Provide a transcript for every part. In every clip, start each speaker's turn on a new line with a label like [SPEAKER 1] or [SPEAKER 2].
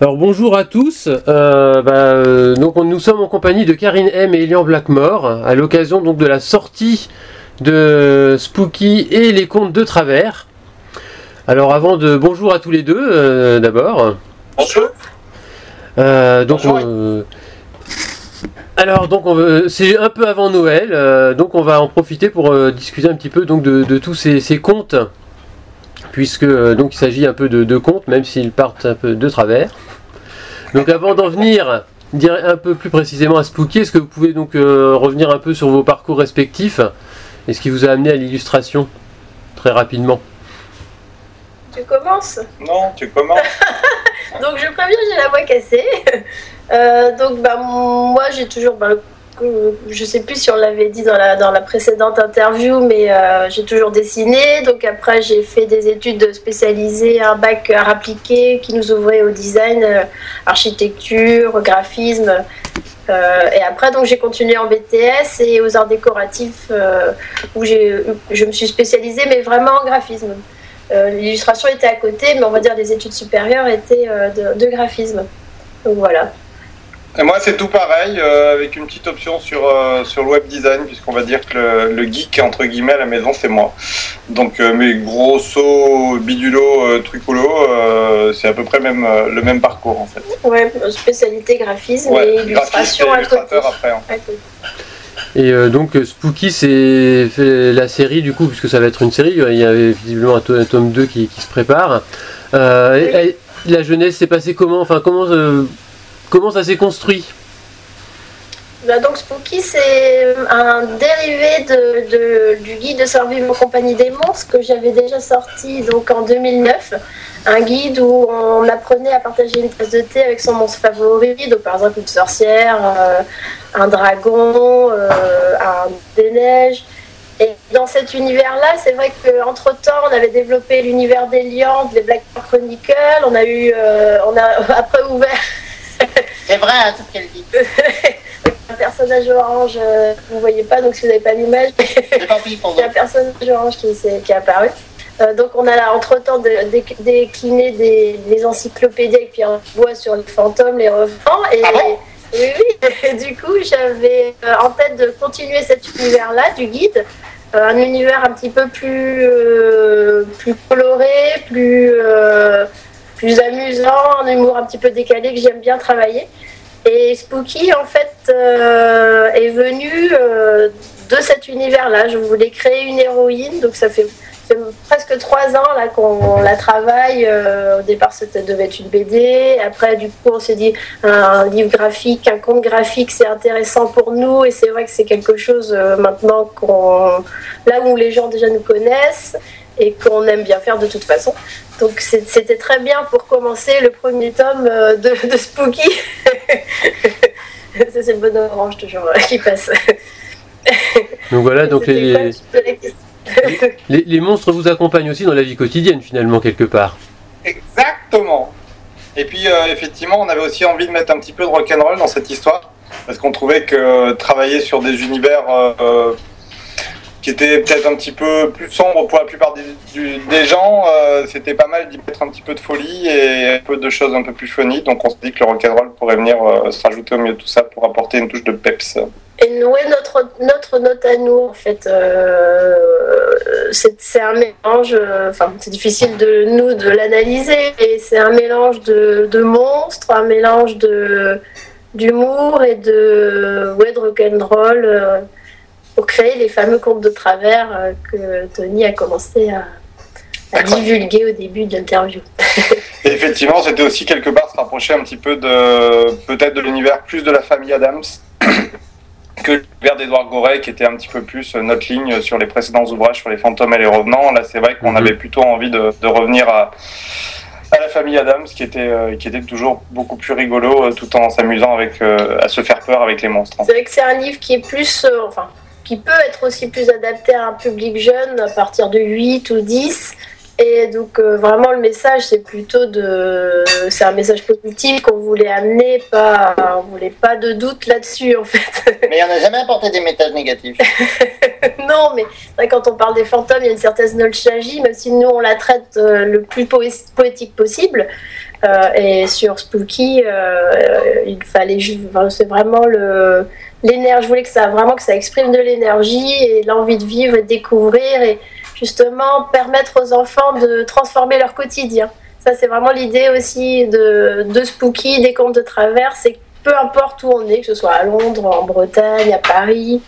[SPEAKER 1] Alors bonjour à tous. Euh, bah, euh, donc nous sommes en compagnie de Karine M et Elian Blackmore à l'occasion donc de la sortie de Spooky et les contes de travers. Alors avant de bonjour à tous les deux euh, d'abord.
[SPEAKER 2] Bonjour.
[SPEAKER 1] Euh, donc
[SPEAKER 2] Bonjour.
[SPEAKER 1] alors donc c'est un peu avant Noël, donc on va en profiter pour discuter un petit peu donc de, de tous ces, ces contes, puisque euh, donc il s'agit un peu de, de contes, même s'ils partent un peu de travers. Donc avant d'en venir dire un peu plus précisément à Spooky, est-ce que vous pouvez donc euh, revenir un peu sur vos parcours respectifs et ce qui vous a amené à l'illustration très rapidement?
[SPEAKER 3] Tu commences?
[SPEAKER 2] Non, tu commences.
[SPEAKER 3] Donc je préviens, j'ai la voix cassée. Euh, donc bah, moi j'ai toujours, bah, je sais plus si on l'avait dit dans la, dans la précédente interview, mais euh, j'ai toujours dessiné. Donc après j'ai fait des études spécialisées, un bac art appliqué qui nous ouvrait au design, euh, architecture, graphisme. Euh, et après donc j'ai continué en BTS et aux arts décoratifs euh, où je me suis spécialisée, mais vraiment en graphisme. Euh, L'illustration était à côté, mais on va dire les études supérieures étaient euh, de, de graphisme. Donc voilà.
[SPEAKER 2] Et moi, c'est tout pareil, euh, avec une petite option sur, euh, sur le web design, puisqu'on va dire que le, le geek, entre guillemets, à la maison, c'est moi. Donc, euh, mes gros sauts, bidulo, euh, trucolo, euh, c'est à peu près même, euh, le même parcours, en fait.
[SPEAKER 3] Ouais, spécialité graphisme
[SPEAKER 2] Ouais,
[SPEAKER 3] et illustration
[SPEAKER 2] et
[SPEAKER 3] à côté.
[SPEAKER 2] illustrateur après. hein.
[SPEAKER 3] À côté.
[SPEAKER 1] Et euh, donc Spooky c'est la série du coup puisque ça va être une série, il y avait visiblement un, to- un tome 2 qui, qui se prépare. Euh, et- et la jeunesse s'est passée comment? Enfin comment euh, comment ça s'est construit
[SPEAKER 3] Bah, donc Spooky, c'est un dérivé de, du guide de survie en compagnie des monstres que j'avais déjà sorti donc en 2009. Un guide où on apprenait à partager une tasse de thé avec son monstre favori, donc par exemple une sorcière, euh, un dragon, euh, un des neiges. Et dans cet univers-là, c'est vrai qu'entre-temps, on avait développé l'univers des liandes, les Black Chronicles, on a eu, euh, on a après ouvert
[SPEAKER 4] C'est vrai, hein, tout ce qu'elle dit.
[SPEAKER 3] un personnage orange, euh, vous voyez pas, donc si vous n'avez pas l'image, il y a un personnage orange qui, est apparu. Euh, donc on a là, entre-temps de- décliné des, des encyclopédies avec Pierre Bois sur les fantômes, les revenants. Et,
[SPEAKER 4] Ah bon?
[SPEAKER 3] oui, oui, et du coup j'avais euh, en tête de continuer cet univers-là du guide. Euh, un univers un petit peu plus, euh, plus coloré, plus, plus amusant, un humour un petit peu décalé que j'aime bien travailler. Et Spooky, en fait, euh, est venu euh, de cet univers-là. Je voulais créer une héroïne, donc ça fait, ça presque trois ans là qu'on la travaille. Euh, au départ, c'était devait être une BD. Après, du coup, on s'est dit un livre graphique, un conte graphique, c'est intéressant pour nous. Et c'est vrai que c'est quelque chose maintenant qu'on, là où les gens déjà nous connaissent et qu'on aime bien faire de toute façon. Donc c'était très bien pour commencer le premier tome euh, de, de Spooky. Ça, c'est le bon orange toujours euh, qui passe.
[SPEAKER 1] Donc voilà donc les, les, les monstres vous accompagnent aussi dans la vie quotidienne finalement quelque part.
[SPEAKER 2] Exactement. Et puis, euh, effectivement, on avait aussi envie de mettre un petit peu de rock'n'roll dans cette histoire, parce qu'on trouvait que euh, travailler sur des univers euh, euh, qui étaient peut-être un petit peu plus sombres pour la plupart des, gens, euh, c'était pas mal d'y mettre un petit peu de folie et un peu de choses un peu plus funny. Donc, on se dit que le rock'n'roll pourrait venir euh, se rajouter au milieu de tout ça pour apporter une touche de peps.
[SPEAKER 3] Et ouais, notre, notre note à nous, en fait, euh, c'est un mélange, enfin, c'est difficile de nous de l'analyser, et c'est un mélange de, de monstres, un mélange d'humour et de, ouais, de rock'n'roll pour créer les fameux contes de travers euh, que Tony a commencé à, divulguer au début de l'interview.
[SPEAKER 2] Effectivement, c'était aussi quelque part se rapprocher un petit peu de peut-être de l'univers plus de la famille Adams que l'univers d'Edouard Gorey qui était un petit peu plus euh, notre ligne sur les précédents ouvrages sur les fantômes et les revenants. Là, c'est vrai qu'on
[SPEAKER 1] Mhm.
[SPEAKER 2] avait plutôt envie de, de revenir à, à la famille Adams qui était, euh, qui était toujours beaucoup plus rigolo euh, tout en s'amusant avec euh, à se faire peur avec les monstres.
[SPEAKER 3] C'est vrai que c'est un livre qui est plus, euh, enfin, qui peut être aussi plus adapté à un public jeune à partir de 8 ou 10, Et donc euh, vraiment le message c'est plutôt de c'est un message positif qu'on voulait amener, pas on voulait pas de doute là-dessus en fait.
[SPEAKER 4] Mais il n'y en a jamais apporté des messages négatifs.
[SPEAKER 3] non mais vrai, quand on parle des fantômes il y a une certaine nostalgie même si nous on la traite euh, le plus poé- poétique possible. Euh, et sur Spooky il fallait enfin, c'est vraiment le l'énergie je voulais que ça vraiment que ça exprime de l'énergie et l'envie de vivre et de découvrir et justement permettre aux enfants de transformer leur quotidien. Ça, c'est vraiment l'idée aussi de, de Spooky, des contes de travers, c'est peu importe où on est, que ce soit à Londres, en Bretagne, à Paris,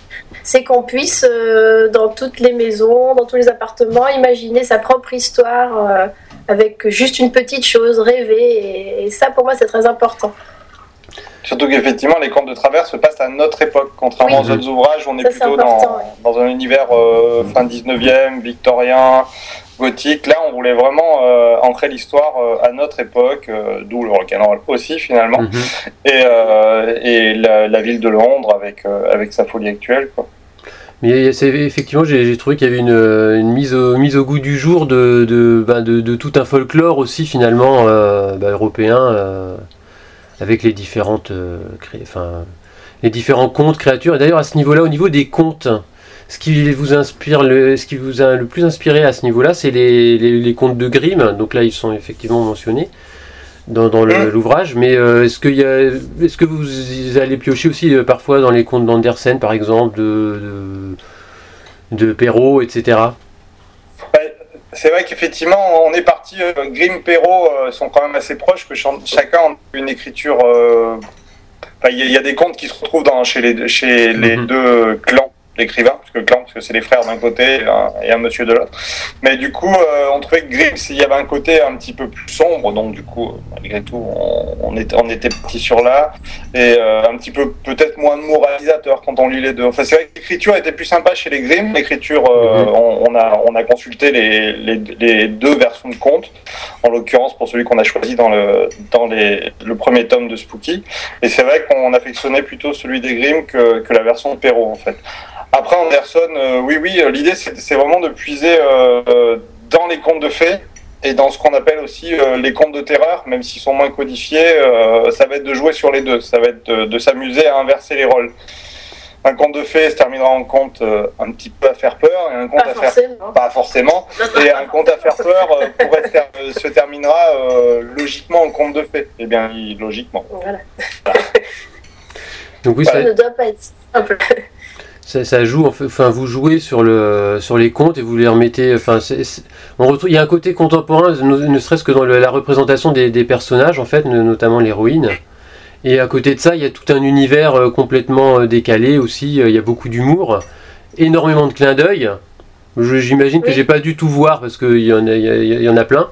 [SPEAKER 3] c'est qu'on puisse, euh, dans toutes les maisons, dans tous les appartements, imaginer sa propre histoire euh, avec juste une petite chose, rêver. Et ça, pour moi, c'est très important.
[SPEAKER 2] Surtout qu'effectivement, les contes de travers se passent à notre époque, contrairement
[SPEAKER 3] Oui.
[SPEAKER 2] aux autres ouvrages, on est
[SPEAKER 3] Ça,
[SPEAKER 2] plutôt dans,
[SPEAKER 3] ouais.
[SPEAKER 2] dans un univers euh, fin 19e, victorien, gothique. Là, on voulait vraiment euh, ancrer l'histoire euh, à notre époque, euh, d'où le rock'n'roll aussi finalement,
[SPEAKER 1] Mhm.
[SPEAKER 2] et, euh, et la, la ville de Londres avec, euh, avec sa folie actuelle. Quoi.
[SPEAKER 1] Mais c'est effectivement, j'ai trouvé qu'il y avait une, une mise, au, mise au goût du jour de, de, ben, de, de tout un folklore aussi finalement euh, ben, européen euh, avec les différentes, euh, cré- enfin, les différents contes, créatures. Et d'ailleurs à ce niveau-là, au niveau des contes, ce qui vous inspire, le, ce qui vous a le plus inspiré à ce niveau-là, c'est les, les, les contes de Grimm. Donc là, ils sont effectivement mentionnés dans, dans le- l'ouvrage. Mais euh, est-ce qu'il y a, est-ce que vous allez piocher aussi euh, parfois dans les contes d'Andersen, par exemple, de, de, de Perrault, etc.
[SPEAKER 2] C'est vrai qu'effectivement, on est parti. Euh, Grimm, Perrault euh, sont quand même assez proches, que chacun a une écriture. euh, enfin, Il y, y a des contes qui se retrouvent dans, chez les, deux- chez les
[SPEAKER 1] Mhm.
[SPEAKER 2] deux clans d'écrivains, parce que clan, parce que c'est les frères d'un côté et un, et un monsieur de l'autre. Mais du coup, euh, on trouvait que Grimm, il y avait un côté un petit peu plus sombre, donc du coup, euh, malgré tout, on, on était, on était parti sur là, et euh, un petit peu peut-être moins moralisateur quand on lit les deux. Enfin, c'est vrai que l'écriture était plus sympa chez les Grimm. L'écriture, euh,
[SPEAKER 1] Mhm.
[SPEAKER 2] on, on a, on a consulté les, les, les deux versions de contes, en l'occurrence pour celui qu'on a choisi dans le, dans les, le premier tome de Spooky. Et c'est vrai qu'on affectionnait plutôt celui des Grimm que, que la version de Perrault, en fait. Après, Anderson, euh, oui, oui, euh, l'idée, c'est vraiment de puiser euh, dans les contes de fées et dans ce qu'on appelle aussi euh, les contes de terreur, même s'ils sont moins codifiés, euh, ça va être de jouer sur les deux, ça va être de, de s'amuser à inverser les rôles. Un conte de fées se terminera en conte euh, un petit peu à faire peur, et un conte
[SPEAKER 3] Pas
[SPEAKER 2] à faire
[SPEAKER 3] forcément.
[SPEAKER 2] pas forcément, et un conte à faire peur euh, pourrait se, ter- se terminera euh, logiquement en conte de fées. Eh bien, logiquement.
[SPEAKER 3] Voilà.
[SPEAKER 1] Donc oui,
[SPEAKER 3] Ça
[SPEAKER 1] ça,
[SPEAKER 3] ne doit pas être simple.
[SPEAKER 1] Ça, ça joue, enfin vous jouez sur, le, sur les contes et vous les remettez, enfin on retrouve, il y a un côté contemporain, ne, ne serait-ce que dans le- la représentation des, des personnages en fait, no- notamment l'héroïne. Et à côté de ça, il y a tout un univers euh, complètement euh, décalé aussi, euh, il y a beaucoup d'humour, énormément de clins d'œil. J'imagine que
[SPEAKER 3] Oui.
[SPEAKER 1] j'ai pas du tout voir parce qu'il y, en a- il y en a plein.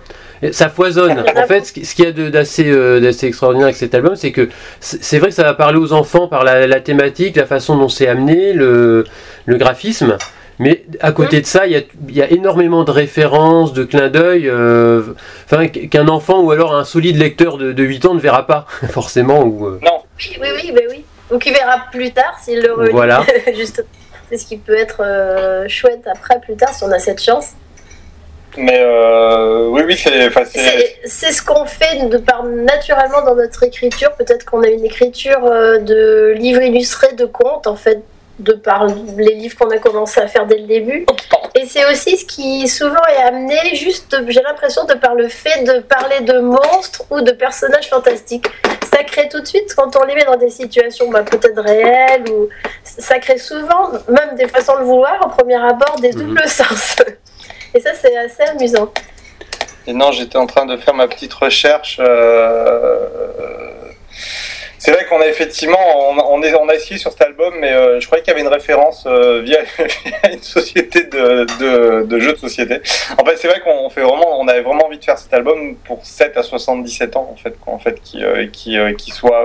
[SPEAKER 1] Ça foisonne.
[SPEAKER 3] En
[SPEAKER 1] fait, ce qui- ce qu'il y a d'assez euh, d'assez extraordinaire avec cet album, c'est que c'est vrai que ça va parler aux enfants par la, la thématique, la façon dont c'est amené, le, le graphisme. Mais à côté de ça, il y a, il y a énormément de références, de clins d'œil, euh, enfin, qu'un enfant ou alors un solide lecteur de, de 8 ans ne verra pas, forcément. Ou, euh,
[SPEAKER 3] Oui, oui, oui, ben oui. Ou qui verra plus tard s'il le relit.
[SPEAKER 1] Voilà.
[SPEAKER 3] Justement. C'est ce qui peut être euh, chouette après, plus tard, si on a cette chance.
[SPEAKER 2] Mais euh, oui, oui,
[SPEAKER 3] c'est. c'est- ce qu'on fait de par naturellement dans notre écriture. Peut-être qu'on a une écriture euh, de livres illustrés, de contes, en fait, de par les livres qu'on a commencé à faire dès le début. Et c'est aussi ce qui souvent est amené, juste, j'ai l'impression, de par le fait de parler de monstres ou de personnages fantastiques. Ça crée tout de suite, quand on les met dans des situations bah, peut-être réelles, ou ça crée souvent, même des sans le vouloir, au premier abord, des
[SPEAKER 1] Mhm.
[SPEAKER 3] doubles sens. Et ça, c'est assez amusant.
[SPEAKER 2] Et non, j'étais en train de faire ma petite recherche. euh, C'est vrai qu'on a effectivement, on, on est, on a essayé sur cet album, mais euh, je croyais qu'il y avait une référence euh, via, via une société de, de, de jeux de société. En fait, c'est vrai qu'on fait vraiment, on avait vraiment envie de faire cet album pour 7 à 77 ans, en fait, en fait, qui, euh, qui, qui soit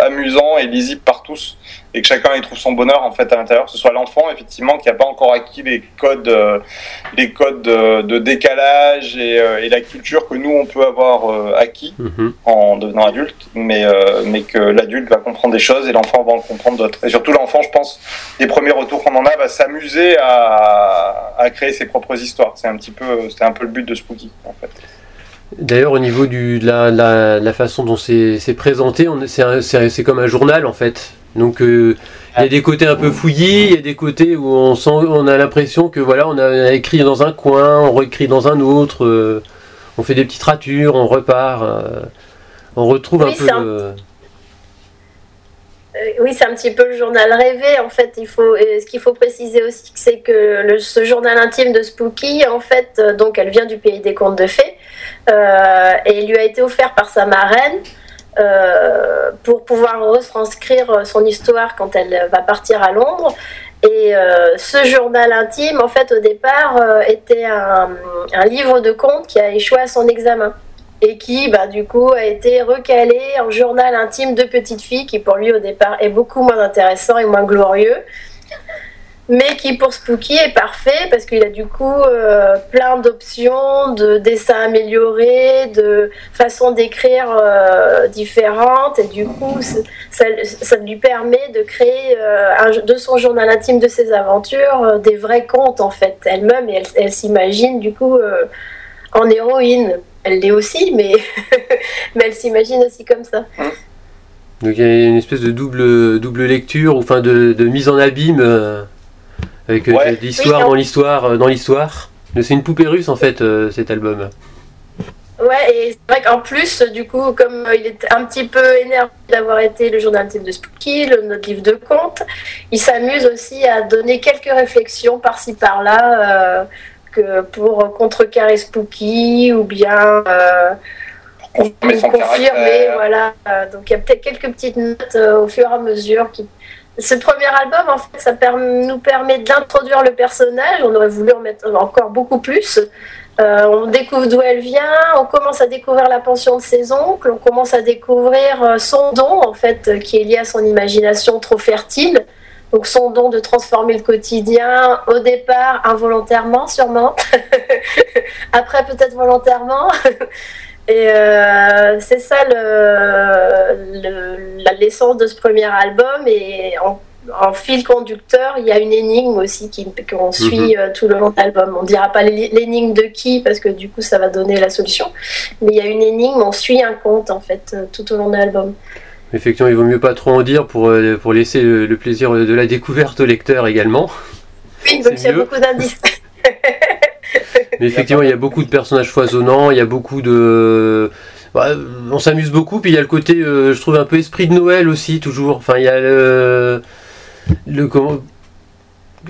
[SPEAKER 2] amusant et lisible par tous, et que chacun y trouve son bonheur en fait à l'intérieur. Que ce soit l'enfant, effectivement, qui n'a pas encore acquis les codes, les codes de, décalage et, et la culture que nous on peut avoir acquis
[SPEAKER 1] mhm.
[SPEAKER 2] en devenant adulte, mais, mais que l'adulte va comprendre des choses et l'enfant va en comprendre d'autres. Et surtout l'enfant, je pense, des premiers retours qu'on en a, va s'amuser à, à créer ses propres histoires. C'est un petit peu, c'était un peu le but de Spooky. en fait.
[SPEAKER 1] D'ailleurs, au niveau du, de, la, la, la façon dont c'est c'est présenté, c'est un- c'est c'est comme un journal en fait. Donc euh, il y a des côtés un peu fouillis, il y a des côtés où on sent, on a l'impression que voilà, on a écrit dans un coin, on réécrit dans un autre, euh, on fait des petites ratures, on repart, euh, on retrouve
[SPEAKER 3] Oui,
[SPEAKER 1] un peu.
[SPEAKER 3] un- Euh, oui, c'est un petit peu le journal rêvé. En fait, il faut. et ce qu'il faut préciser aussi, c'est que ce journal intime de Spooky, en fait, euh, donc elle vient du pays des contes de fées, euh, et il lui a été offert par sa marraine. euh, pour pouvoir retranscrire son histoire quand elle va partir à Londres. Et euh, ce journal intime, en fait, au départ, euh, était un, un livre de contes qui a échoué à son examen et qui, bah, du coup, a été recalé en journal intime de petite fille, qui pour lui, au départ, est beaucoup moins intéressant et moins glorieux, mais qui pour Spooky est parfait parce qu'il a du coup euh, plein d'options, de dessins améliorés, de façons d'écrire euh, différentes, et du coup, ça, lui permet de créer euh, de son journal intime de ses aventures des vrais contes en fait elle-même, et elle, elle s'imagine du coup en héroïne. Elle l'est aussi, mais, mais elle s'imagine aussi comme ça.
[SPEAKER 1] Donc il y a une espèce de double, double lecture, ou enfin de, de mise en abîme, euh, avec euh,
[SPEAKER 2] Ouais.
[SPEAKER 1] de l'histoire
[SPEAKER 3] Oui, on-
[SPEAKER 1] dans l'histoire, euh, dans l'histoire. C'est une poupée russe en fait euh, cet album.
[SPEAKER 3] Ouais, et c'est vrai qu'en plus, du coup, comme euh, il est un petit peu énervé d'avoir été le journal intime de Spooky, le, notre livre de contes, il s'amuse aussi à donner quelques réflexions par-ci par-là euh, pour contrecarrer Spooky ou bien euh,
[SPEAKER 2] Confirmer
[SPEAKER 3] voilà. Donc il y a peut-être quelques petites notes euh, au fur et à mesure qui. Ce premier album, en fait, ça nous permet d'introduire le personnage. On aurait voulu en mettre encore beaucoup plus. Euh, on découvre d'où elle vient, on commence à découvrir la pension de ses oncles, on commence à découvrir son don, en fait, qui est lié à son imagination trop fertile. Donc son don de transformer le quotidien, au départ involontairement sûrement, après peut-être volontairement. Et euh, c'est ça le, le- la l'essence de ce premier album. Et en, en fil conducteur, il y a une énigme aussi qui- qu'on suit euh, tout le long de l'album. On ne dira pas l'é- l'énigme de qui, parce que du coup, ça va donner la solution. Mais il y a une énigme, on suit un conte, en fait, euh, tout au long de l'album.
[SPEAKER 1] Effectivement, il vaut mieux pas trop en dire pour, euh, pour laisser le, le plaisir de la découverte au lecteur également.
[SPEAKER 3] Oui, donc il y a beaucoup d'indices.
[SPEAKER 1] Mais effectivement, il y a beaucoup de personnages foisonnants, il y a beaucoup de. bah, on s'amuse beaucoup, puis il y a le côté, euh, je trouve, un peu esprit de Noël aussi, toujours. Enfin, il y a le. le comment...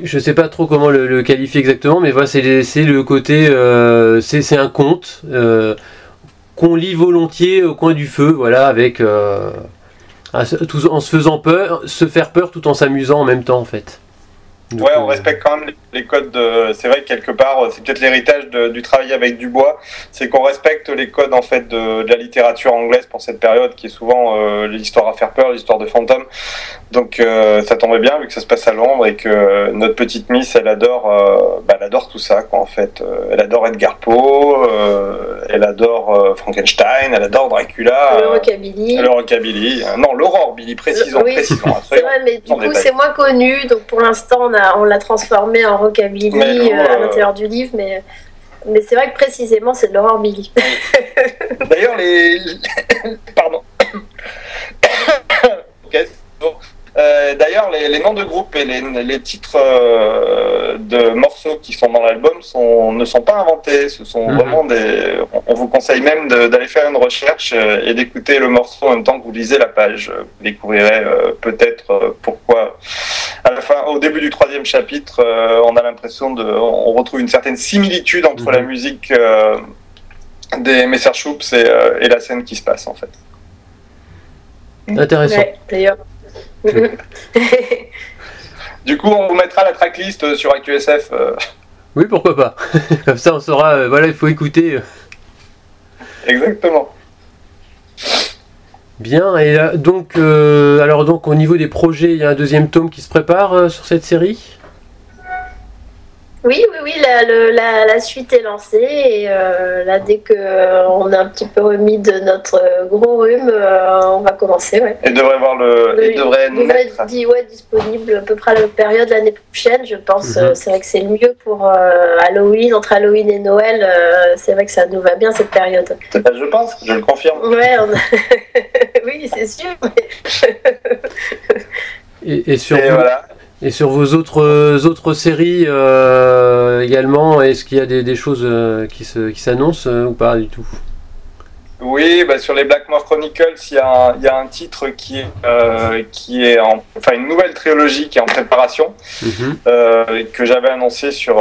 [SPEAKER 1] Je sais pas trop comment le, le qualifier exactement, mais voilà, c'est le côté. euh, c'est c'est un conte euh, qu'on lit volontiers au coin du feu, voilà, avec. En se faisant peur, se faire peur tout en s'amusant en même temps, en fait. Donc,
[SPEAKER 2] Ouais, on
[SPEAKER 1] euh,
[SPEAKER 2] respecte quand même les- codes. de- C'est vrai que quelque part, euh, c'est peut-être l'héritage de- du travail avec Dubois, c'est qu'on respecte les codes en fait de, de la littérature anglaise pour cette période, qui est souvent euh, l'histoire à faire peur, l'histoire de fantômes. Donc euh, ça tombait bien vu que ça se passe à Londres et que notre petite Miss, elle adore, euh, bah, elle adore tout ça, quoi. En fait, elle adore Edgar Poe, euh, elle adore euh, Frankenstein, elle adore Dracula,
[SPEAKER 3] le
[SPEAKER 2] euh,
[SPEAKER 3] rockabilly.
[SPEAKER 2] le rockabilly. Non, l'aurore Billy, précisons,
[SPEAKER 3] Oui.
[SPEAKER 2] précisons.
[SPEAKER 3] C'est vrai, mais du coup, c'est moins connu. Donc, pour l'instant, on, a- on l'a transformé en rockabilly
[SPEAKER 2] nous,
[SPEAKER 3] euh, à
[SPEAKER 2] euh,
[SPEAKER 3] l'intérieur du livre. Mais, mais c'est vrai que précisément, c'est de l'horror Billy.
[SPEAKER 2] D'ailleurs, les. Pardon. Euh, D'ailleurs, les, les noms de groupe et les, les titres euh, de morceaux qui sont dans l'album sont, ne sont pas inventés. Ce sont
[SPEAKER 1] Mhm.
[SPEAKER 2] vraiment des. On, on vous conseille même d'aller faire une recherche euh, et d'écouter le morceau en même temps que vous lisez la page. Vous découvrirez euh, peut-être pourquoi. À la fin, au début du troisième chapitre, euh, on a l'impression de. On retrouve une certaine similitude entre
[SPEAKER 1] Mhm.
[SPEAKER 2] la musique. euh, des Messerschupps et, euh, et la scène qui se passe en fait.
[SPEAKER 1] Intéressant.
[SPEAKER 3] Ouais, d'ailleurs.
[SPEAKER 2] Du coup, on vous mettra la tracklist euh, sur AQSF. euh,
[SPEAKER 1] Oui, pourquoi pas. Comme ça, on saura. euh, voilà, il faut écouter.
[SPEAKER 2] exactement.
[SPEAKER 1] Bien. Et donc, euh, alors donc, au niveau des projets, il y a un deuxième tome qui se prépare euh, sur cette série?
[SPEAKER 3] Oui, oui, oui, la, le- la, la suite est lancée et euh, là, dès que euh, on a un petit peu remis de notre gros rhume, euh, on va commencer. Ouais.
[SPEAKER 2] Et devrait voir le. Il devrait naître.
[SPEAKER 3] dit, ouais, disponible à peu près à la période l'année prochaine, je pense.
[SPEAKER 1] Mhm.
[SPEAKER 3] euh, c'est vrai que c'est le mieux pour euh, Halloween, entre Halloween et Noël. euh, c'est vrai que ça nous va bien cette période.
[SPEAKER 2] Bah, Je pense, je le confirme.
[SPEAKER 3] Ouais, on a- oui, c'est sûr. mais-
[SPEAKER 1] Et, et sur,
[SPEAKER 2] Et
[SPEAKER 1] vous-
[SPEAKER 2] voilà.
[SPEAKER 1] Et sur vos autres, euh, autres séries euh, également, est-ce qu'il y a des, des choses euh, qui se- qui s'annoncent euh, ou pas du tout?
[SPEAKER 2] Oui, bah, sur les Blackmore Chronicles, il y, a un- il y a un titre qui est, qui est en, enfin une nouvelle trilogie qui est en préparation, euh, que j'avais annoncé sur,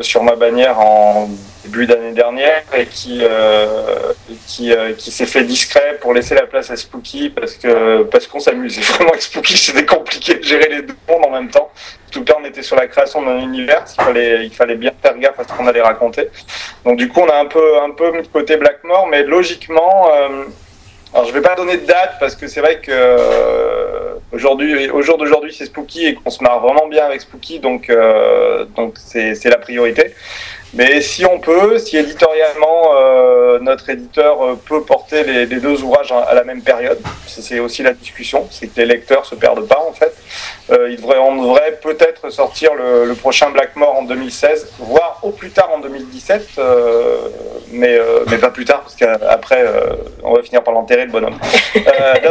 [SPEAKER 2] sur ma bannière en début d'année dernière et qui, euh, qui, euh, qui s'est fait discret pour laisser la place à Spooky parce que parce qu'on s'amusait vraiment avec Spooky, c'était compliqué de gérer les deux mondes en même temps. En tout cas, on était sur la création d'un univers, il fallait, il fallait bien faire gaffe à ce qu'on allait raconter. Donc du coup, on a un peu, un peu mis de côté Blackmore, mais logiquement, euh, alors je vais pas donner de date parce que c'est vrai que euh, aujourd'hui, au jour d'aujourd'hui, c'est Spooky et qu'on se marre vraiment bien avec Spooky, donc euh, donc c'est c'est la priorité. Mais si on peut, si éditorialement euh, notre éditeur euh, peut porter les, deux ouvrages à la même période, c'est aussi la discussion, c'est que les lecteurs se perdent pas en fait. Euh, il devrait, on devrait peut-être sortir le, le prochain Blackmore en 2016, voire au plus tard en 2017, euh, mais, euh, mais pas plus tard parce qu'après euh, on va finir par l'enterrer le bonhomme. Euh,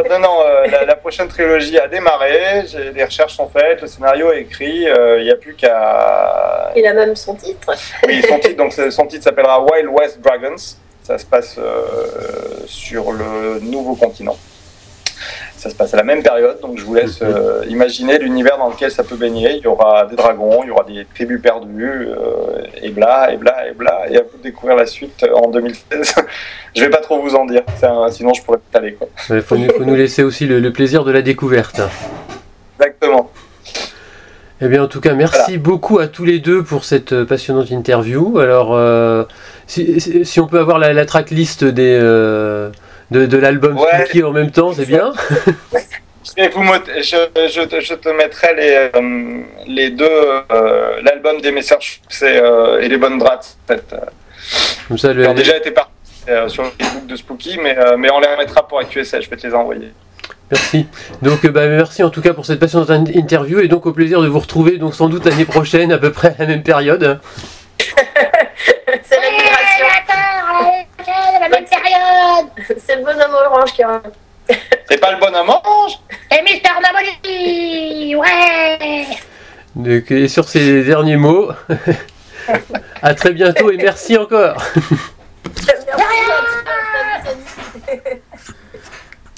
[SPEAKER 2] non, non, euh, la, la prochaine trilogie a démarré, les recherches sont faites, le scénario est écrit, euh, il n'y a plus qu'à
[SPEAKER 3] Il a même son titre.
[SPEAKER 2] oui, son titre, donc, son titre s'appellera Wild West Dragons. Ça se passe euh, sur le nouveau continent. Ça se passe à la même période, donc je vous laisse euh, imaginer l'univers dans lequel ça peut baigner. Il y aura des dragons, il y aura des tribus perdues, euh, et bla, et bla, et bla. Et à vous de découvrir la suite en 2016. je vais pas trop vous en dire, sinon je pourrais quoi.
[SPEAKER 1] Il faut, nous- faut nous laisser aussi le, le plaisir de la découverte.
[SPEAKER 2] Exactement.
[SPEAKER 1] Eh bien, en tout cas, merci beaucoup à tous les deux pour cette euh, passionnante interview. Alors, euh, si, on peut avoir la, la tracklist des, de, de l'album
[SPEAKER 2] Ouais.
[SPEAKER 1] Spooky en même temps, c'est bien.
[SPEAKER 2] Et vous me- je, je, te- je te mettrai les, euh, les deux, euh, l'album des messages et, euh, et les bonnes drates. En fait.
[SPEAKER 1] Comme ça, le,
[SPEAKER 2] Ils ont déjà été partis euh, sur le Facebook de Spooky, mais, euh, mais on les remettra pour ActuSL, je vais te les envoyer.
[SPEAKER 1] Merci. Donc, euh, bah, merci en tout cas pour cette passionnante in- interview et donc au plaisir de vous retrouver donc sans doute l'année prochaine à peu près à la même période.
[SPEAKER 5] Période.
[SPEAKER 3] C'est le bonhomme orange qui a.
[SPEAKER 2] C'est pas le bon orange
[SPEAKER 5] Et Mister Nobody Ouais
[SPEAKER 1] Donc, et sur ces derniers mots, à très bientôt et merci encore.
[SPEAKER 3] Merci.